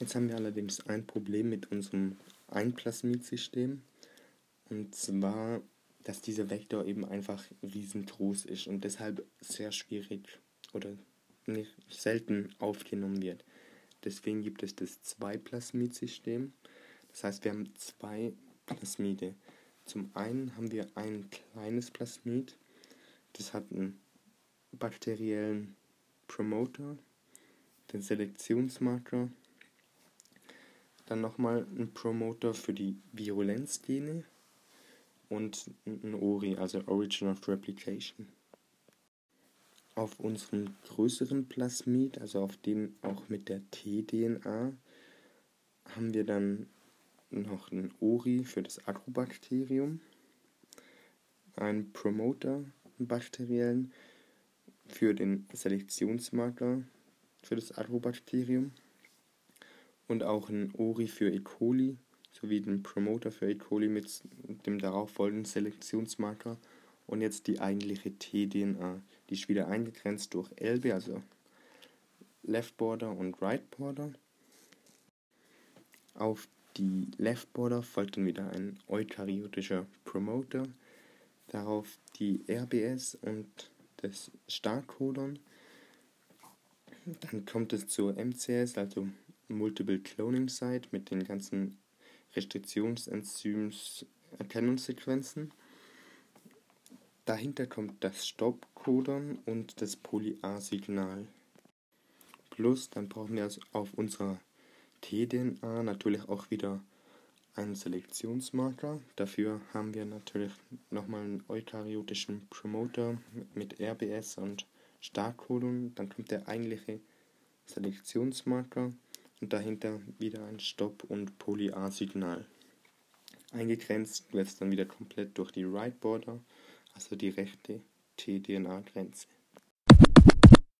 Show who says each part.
Speaker 1: Jetzt haben wir allerdings ein Problem mit unserem Einplasmidsystem. Und zwar, dass dieser Vektor eben einfach riesengroß ist und deshalb sehr schwierig oder nicht selten aufgenommen wird. Deswegen gibt es das Zwei-Plasmid-System. Das heißt, wir haben zwei Plasmide. Zum einen haben wir ein kleines Plasmid, das hat einen bakteriellen Promoter, den Selektionsmarker, dann nochmal einen Promoter für die Virulenzgene und ein ORI, also Origin of Replication. Auf unserem größeren Plasmid, also auf dem auch mit der T-DNA, haben wir dann noch einen ORI für das Agrobakterium, einen Promoter, bakteriellen, für den Selektionsmarker für das Agrobakterium und auch einen ORI für E. coli sowie den Promoter für E. coli mit dem darauffolgenden Selektionsmarker und jetzt die eigentliche T-DNA. Die ist wieder eingegrenzt durch LB, also Left Border und Right Border. Auf die Left Border folgt dann wieder ein eukaryotischer Promoter, darauf die RBS und das Startcodon. Dann kommt es zur MCS, also Multiple Cloning Site mit den ganzen Restriktionsenzyms Erkennungssequenzen. Dahinter kommt das Stop-Codon und das Poly-A-Signal. Plus, dann brauchen wir also auf unserer tDNA natürlich auch wieder einen Selektionsmarker. Dafür haben wir natürlich nochmal einen eukaryotischen Promoter mit RBS und Startcodon. Dann kommt der eigentliche Selektionsmarker und dahinter wieder ein Stop- und Poly-A-Signal. Eingegrenzt wird es dann wieder komplett durch die Right Border, also die rechte tDNA-Grenze.